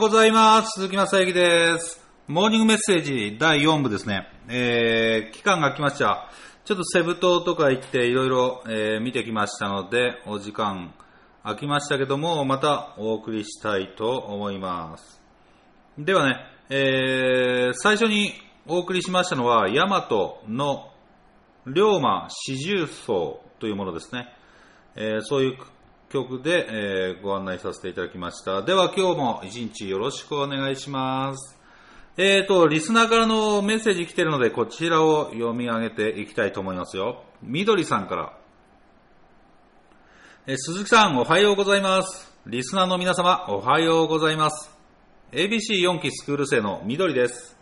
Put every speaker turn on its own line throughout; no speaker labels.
ございます。鈴木正幸です。モーニングメッセージ第4部ですね。えー、期間が来ました。ちょっとセブ島とか行っていろいろえ見てきましたので、お時間空きましたけども、またお送りしたいと思います。ではね、えー、最初にお送りしましたのは、ヤマトの龍馬四重奏というものですね。えーそういう曲で、えーご案内させていただきました。では今日も一日よろしくお願いします。えーと、リスナーからのメッセージ来てるので、こちらを読み上げていきたいと思いますよ。みどりさんから。えー鈴木さん、おはようございます。リスナーの皆様、おはようございます。ABC4 期スクール生のみどりです。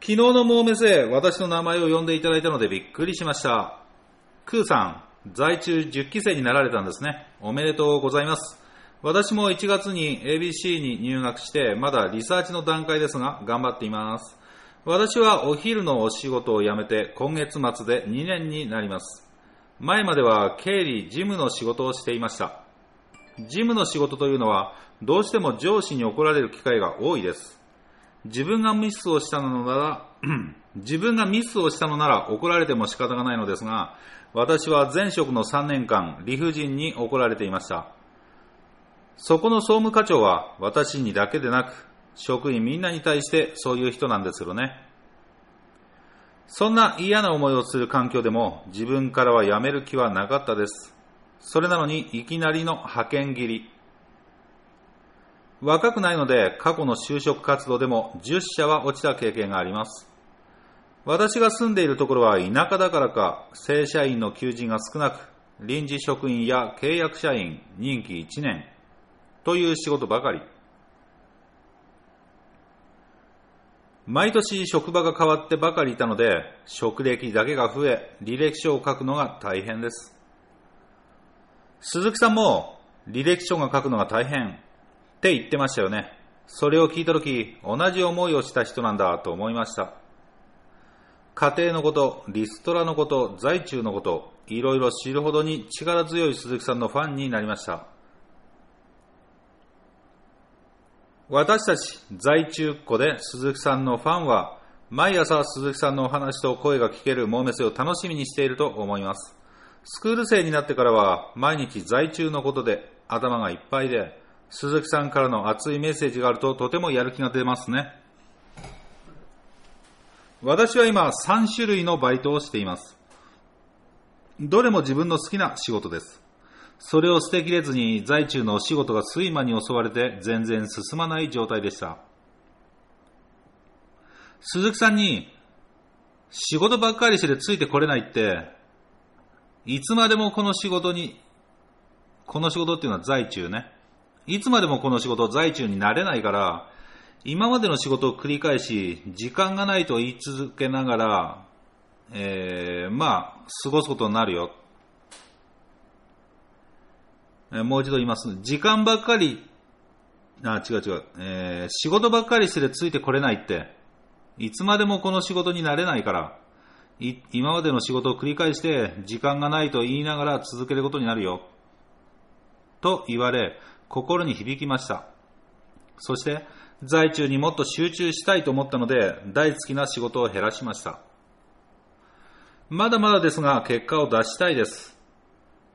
昨日のモーメセ、私の名前を呼んでいただいたのでびっくりしました。クーさん、在中10期生になられたんですね。おめでとうございます。私も1月に ABC に入学して、まだリサーチの段階ですが、頑張っています。私はお昼のお仕事を辞めて、今月末で2年になります。前までは経理、事務の仕事をしていました。事務の仕事というのは、どうしても上司に怒られる機会が多いです。自分がミスをしたのなら、自分がミスをしたのなら怒られても仕方がないのですが、私は前職の3年間、理不尽に怒られていました。そこの総務課長は私にだけでなく、職員みんなに対してそういう人なんですよね。そんな嫌な思いをする環境でも自分からは辞める気はなかったです。それなのにいきなりの派遣切り。若くないので過去の就職活動でも10社は落ちた経験があります。私が住んでいるところは田舎だからか正社員の求人が少なく臨時職員や契約社員任期1年という仕事ばかり。毎年職場が変わってばかりいたので職歴だけが増え履歴書を書くのが大変です。鈴木さんも履歴書が書くのが大変って言ってましたよね。それを聞いたとき、同じ思いをした人なんだと思いました。家庭のこと、リストラのこと、在中のこと、いろいろ知るほどに力強い鈴木さんのファンになりました。私たち在中っ子で鈴木さんのファンは、毎朝鈴木さんのお話と声が聞けるモーメスを楽しみにしていると思います。スクール生になってからは、毎日在中のことで頭がいっぱいで、鈴木さんからの熱いメッセージがあるととてもやる気が出ますね。私は今3種類のバイトをしています。どれも自分の好きな仕事です。それを捨てきれずに在中のお仕事が睡魔に襲われて全然進まない状態でした。鈴木さんに仕事ばっかりしてついてこれないって、いつまでもこの仕事に、この仕事っていうのは在中ね。いつまでもこの仕事在中になれないから、今までの仕事を繰り返し、時間がないと言い続けながら、えー、まあ、過ごすことになるよ。えーもう一度言います。時間ばっかり、あ、違う違う。えー、仕事ばっかりしてついてこれないって、いつまでもこの仕事になれないから、い今までの仕事を繰り返して、時間がないと言いながら続けることになるよ。と言われ、心に響きました。そして、在中にもっと集中したいと思ったので、大好きな仕事を減らしました。まだまだですが、結果を出したいです。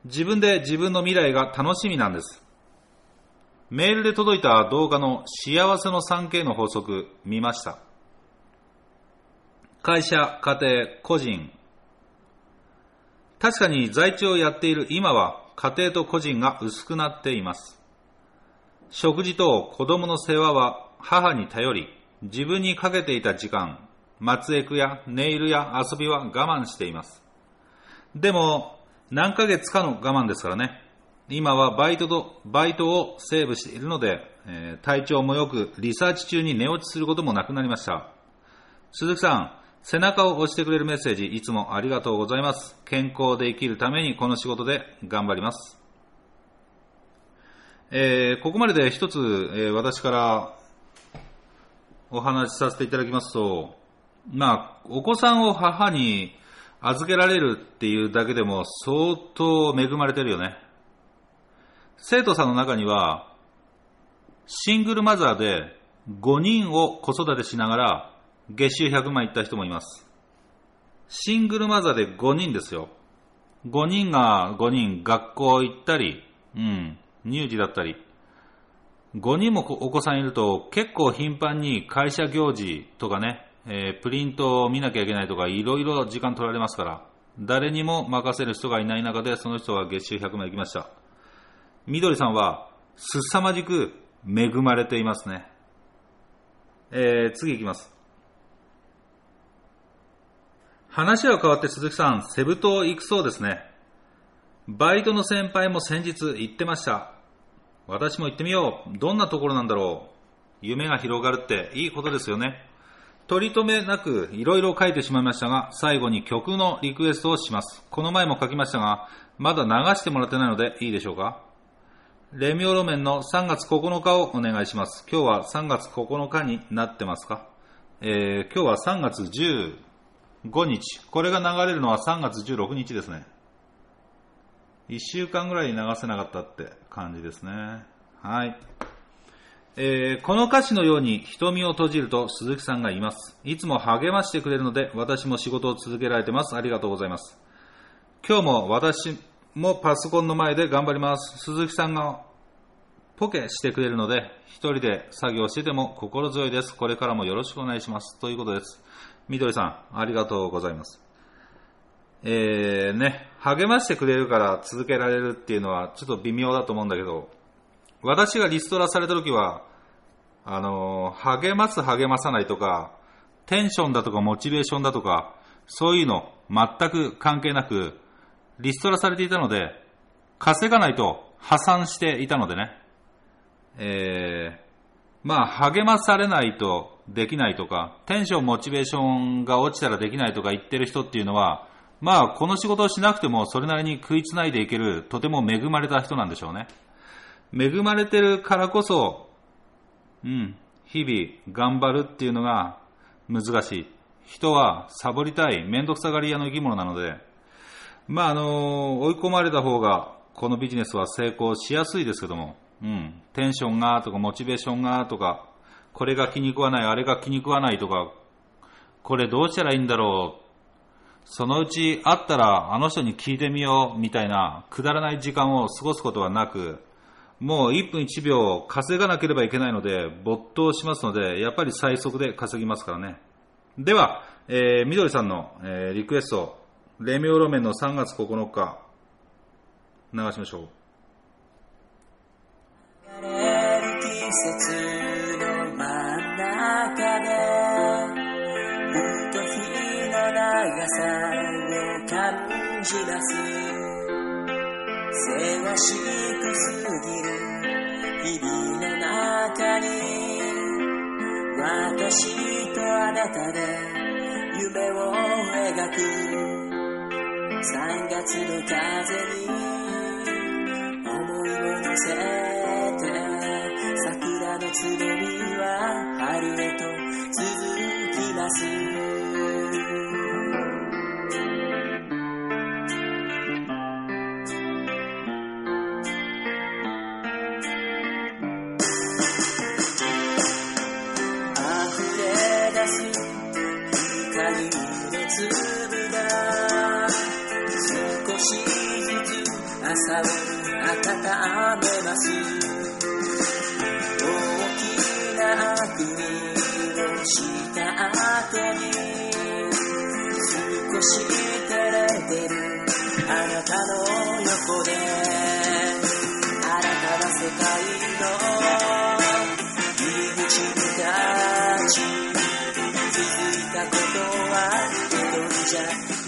自分で自分の未来が楽しみなんです。メールで届いた動画の幸せの 3K の法則見ました。会社、家庭、個人。確かに在地をやっている今は家庭と個人が薄くなっています。食事と子供の世話は母に頼り、自分にかけていた時間、松江区やネイルや遊びは我慢しています。でも、何ヶ月かの我慢ですからね。今はバイトと、バイトをセーブしているので、えー体調も良く、リサーチ中に寝落ちすることもなくなりました。鈴木さん、背中を押してくれるメッセージ、いつもありがとうございます。健康で生きるためにこの仕事で頑張ります。えーここまでで一つ、えー私からお話しさせていただきますと、まあ、お子さんを母に預けられるっていうだけでも相当恵まれてるよね。生徒さんの中には、シングルマザーで5人を子育てしながら月収100万いった人もいます。シングルマザーで5人ですよ。5人が5人学校行ったり、うん、乳児だったり、5人もお子さんいると結構頻繁に会社行事とかね、えープリントを見なきゃいけないとかいろいろ時間取られますから、誰にも任せる人がいない中でその人は月収100万いきました。みどりさんは凄まじく恵まれていますね。えー、次いきます。話は変わって鈴木さん、セブ島行くそうですね。バイトの先輩も先日行ってました。私も行ってみよう。どんなところなんだろう。夢が広がるっていいことですよね。取り留めなくいろいろ書いてしまいましたが、最後に曲のリクエストをします。この前も書きましたが、まだ流してもらってないのでいいでしょうかレミオロメンの3月9日をお願いします。今日は3月9日になってますかえー、今日は3月15日。これが流れるのは3月16日ですね。1週間ぐらい流せなかったって感じですね。はい。えーこの歌詞のように瞳を閉じると鈴木さんがいます。いつも励ましてくれるので私も仕事を続けられてます。ありがとうございます。今日も私もパソコンの前で頑張ります。鈴木さんがポケしてくれるので一人で作業してても心強いです。これからもよろしくお願いします。ということです。みどりさん、ありがとうございます。えー、ね、励ましてくれるから続けられるっていうのはちょっと微妙だと思うんだけど、私がリストラされた時は、あのー励ます励まさないとか、テンションだとかモチベーションだとか、そういうの全く関係なく、リストラされていたので、稼がないと破産していたのでね、えー、まあ励まされないとできないとか、テンションモチベーションが落ちたらできないとか言ってる人っていうのは、まあこの仕事をしなくてもそれなりに食いつないでいける、とても恵まれた人なんでしょうね。恵まれてるからこそ、うん、日々頑張るっていうのが難しい。人はサボりたい、めんどくさがり屋の生き物なので、まああの追い込まれた方がこのビジネスは成功しやすいですけども、うん、テンションがとかモチベーションがとか、これが気に食わない、あれが気に食わないとか、これどうしたらいいんだろう、そのうち会ったらあの人に聞いてみようみたいなくだらない時間を過ごすことはなく、もう1分1秒稼がなければいけないので没頭しますので、やっぱり最速で稼ぎますからね。では、えー、みどりさんの、えーリクエスト、レミオロメンの3月9日、流しましょう。
さを感じ出すせわしくすぎる。日々の中に。私とあなたで。夢を描く。3月の風に思いを乗せて。桜のつぼみは春へと続きます。人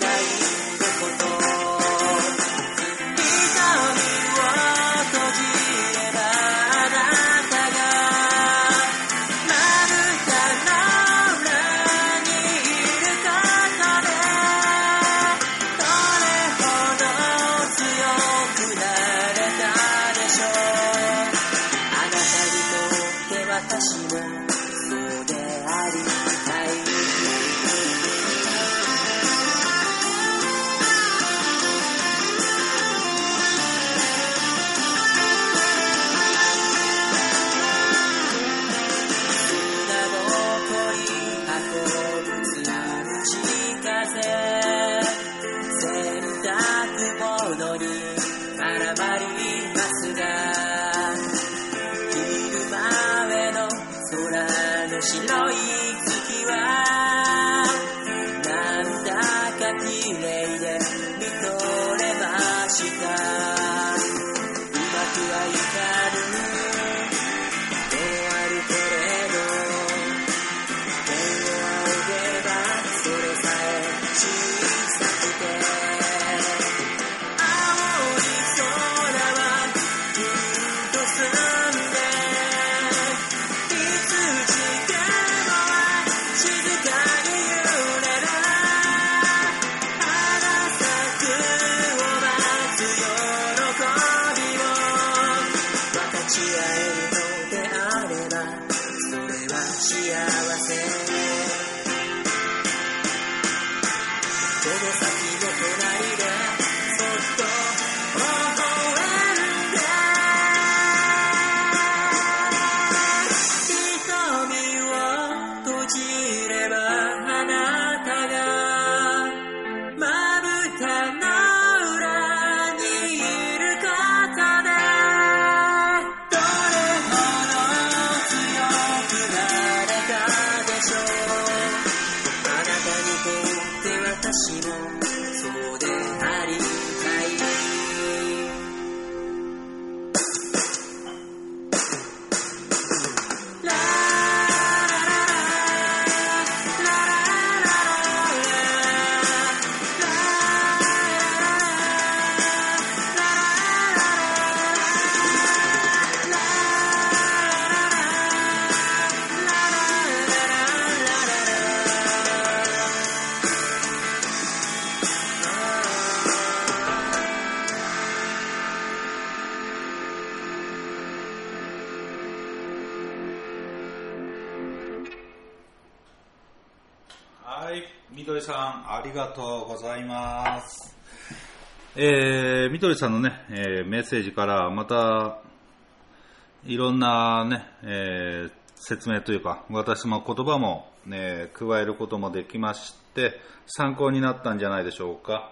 はい、
みどりさん、ありがとうございます。えー、みどりさんのね、えーメッセージから、また、いろんなね、えー説明というか、私も言葉も、ね、加えることもできまして、参考になったんじゃないでしょうか。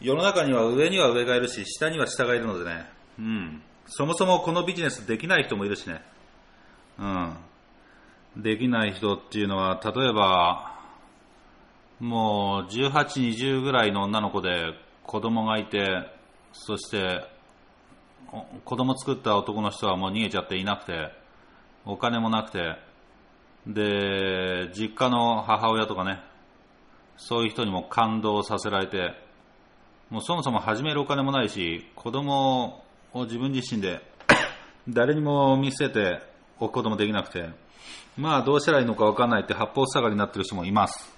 世の中には上には上がいるし、下には下がいるのでね、うん。そもそもこのビジネスできない人もいるしね、うん。できない人っていうのは、例えば、もう18、20ぐらいの女の子で子供がいて、そして、子供作った男の人はもう逃げちゃっていなくて、お金もなくて、で、実家の母親とかね、そういう人にも感動させられて、もうそもそも始めるお金もないし、子供を自分自身で 誰にも見せておくこともできなくて、まあどうしたらいいのか分かんないって八方塞がりになってる人もいます。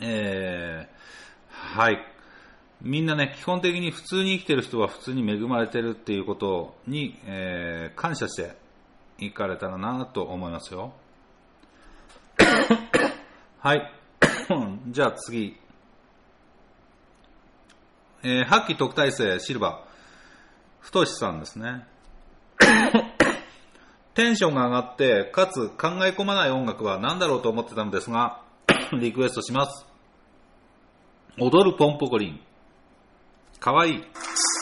えー、はい。みんなね、基本的に普通に生きてる人は普通に恵まれてるっていうことに、えー感謝していかれたらなと思いますよ。はい。じゃあ次。えー、発揮特待生シルバー。太さんですね。テンションが上がって、かつ考え込まない音楽は何だろうと思ってたのですが、リクエストします。踊るポンポコリン。かわいい。「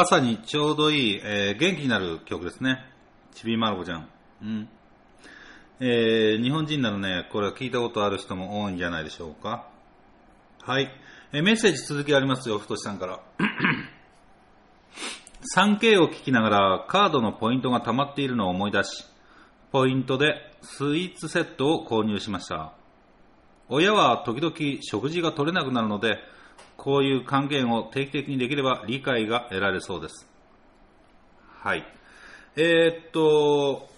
朝にちょうどいい、えー元気になる曲ですね。ちびまる子ちゃん。うん。えー日本人ならね、これは聞いたことある人も多いんじゃないでしょうか。はい。えーメッセージ続きありますよ、ふとしさんから。3K を聞きながらカードのポイントが溜まっているのを思い出し、ポイントでスイーツセットを購入しました。親は時々食事が取れなくなるので、こういう還元を定期的にできれば理解が得られそうです。はい。えーっと、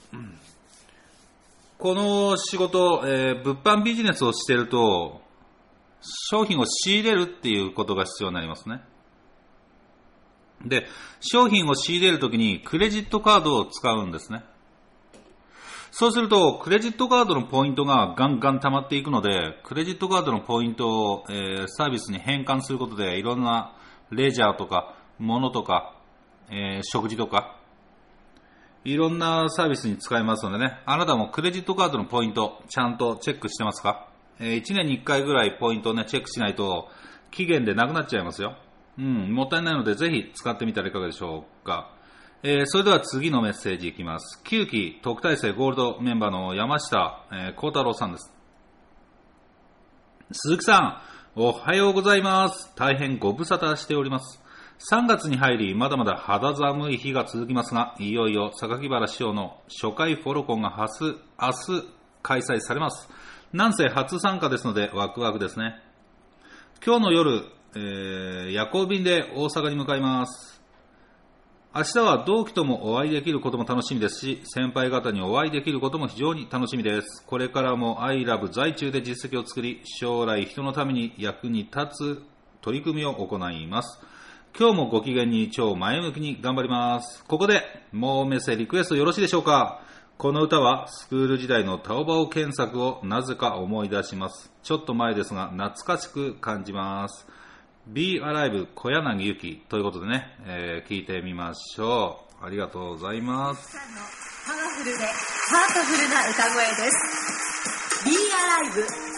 この仕事、えー物販ビジネスをしていると、商品を仕入れるっていうことが必要になりますね。で、商品を仕入れるときにクレジットカードを使うんですね。そうすると、クレジットカードのポイントがガンガン溜まっていくので、クレジットカードのポイントを、えーサービスに変換することで、いろんなレジャーとか、物とか、えー食事とか、いろんなサービスに使えますのでね、あなたもクレジットカードのポイント、ちゃんとチェックしてますか、え1年に1回ぐらいポイントをね、チェックしないと、期限でなくなっちゃいますよ。うん、もったいないので、ぜひ使ってみたらいかがでしょうか。えーそれでは次のメッセージいきます。9期特待生ゴールドメンバーの山下幸、えー太郎さんです。鈴木さん、おはようございます。大変ご無沙汰しております。3月に入り、まだまだ肌寒い日が続きますが、いよいよ榊原師匠の初回フォロコンが明日、明日開催されます。なんせ初参加ですので、ワクワクですね。今日の夜、えー夜行便で大阪に向かいます。明日は同期ともお会いできることも楽しみですし、先輩方にお会いできることも非常に楽しみです。これからも ILOVE 在中で実績を作り、将来人のために役に立つ取り組みを行います。今日もご機嫌に超前向きに頑張ります。ここで、もうメッセリクエストよろしいでしょうかこの歌はスクール時代のタオバオ検索をなぜか思い出します。ちょっと前ですが懐かしく感じます。Be Alive 小柳ゆきということでね、えー聞いてみましょう。ありがとうございます。
さんのパワフルでハートフルな歌声です。Be Alive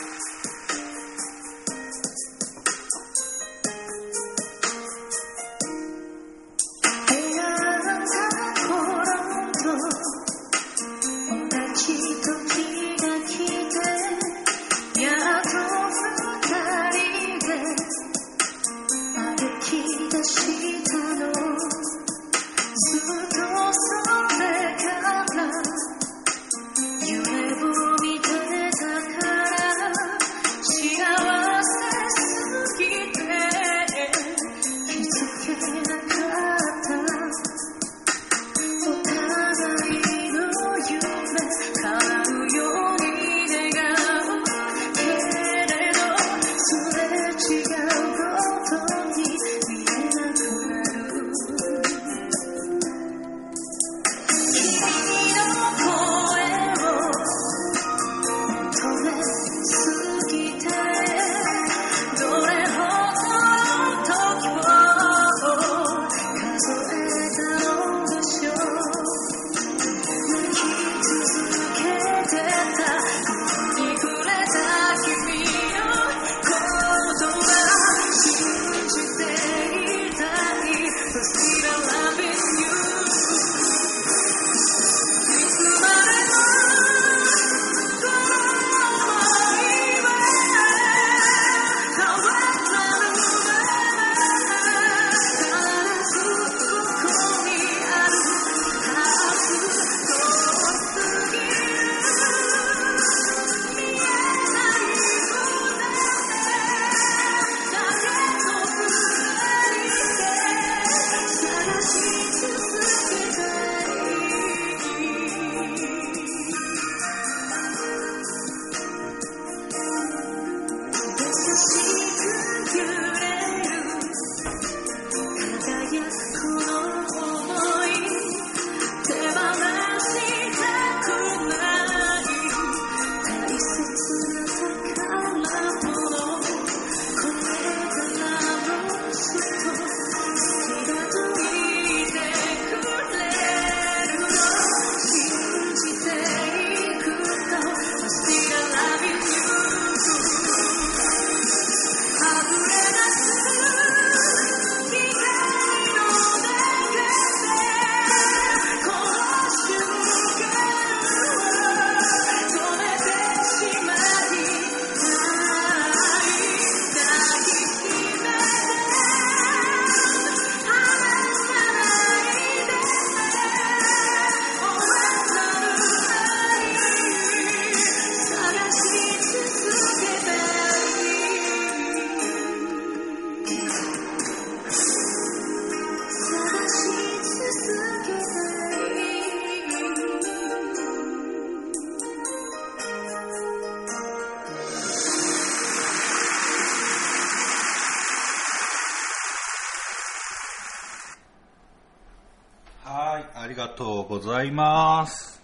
ありがと
うございます。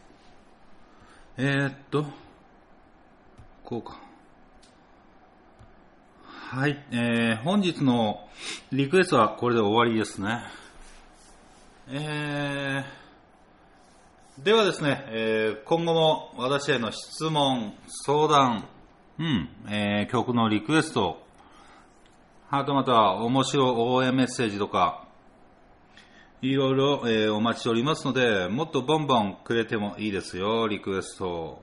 えー、っと、こうか。はい、えー、本日のリクエストはこれで終わりですね。えー、ではですね、えー今後も私への質問、相談、うん、えー曲のリクエスト、はたまた面白応援メッセージとか、いろいろ、えーお待ちしておりますので、もっとボンボンくれてもいいですよ、リクエスト。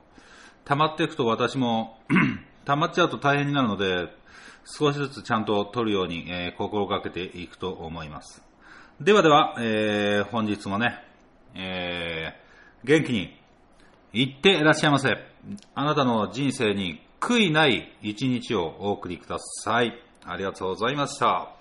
溜まっていくと私も、溜まっちゃうと大変になるので、少しずつちゃんと取るように、えー心がけていくと思います。ではでは、えー本日もね、えー元気にいってらっしゃいませ。あなたの人生に悔いない一日をお送りください。ありがとうございました。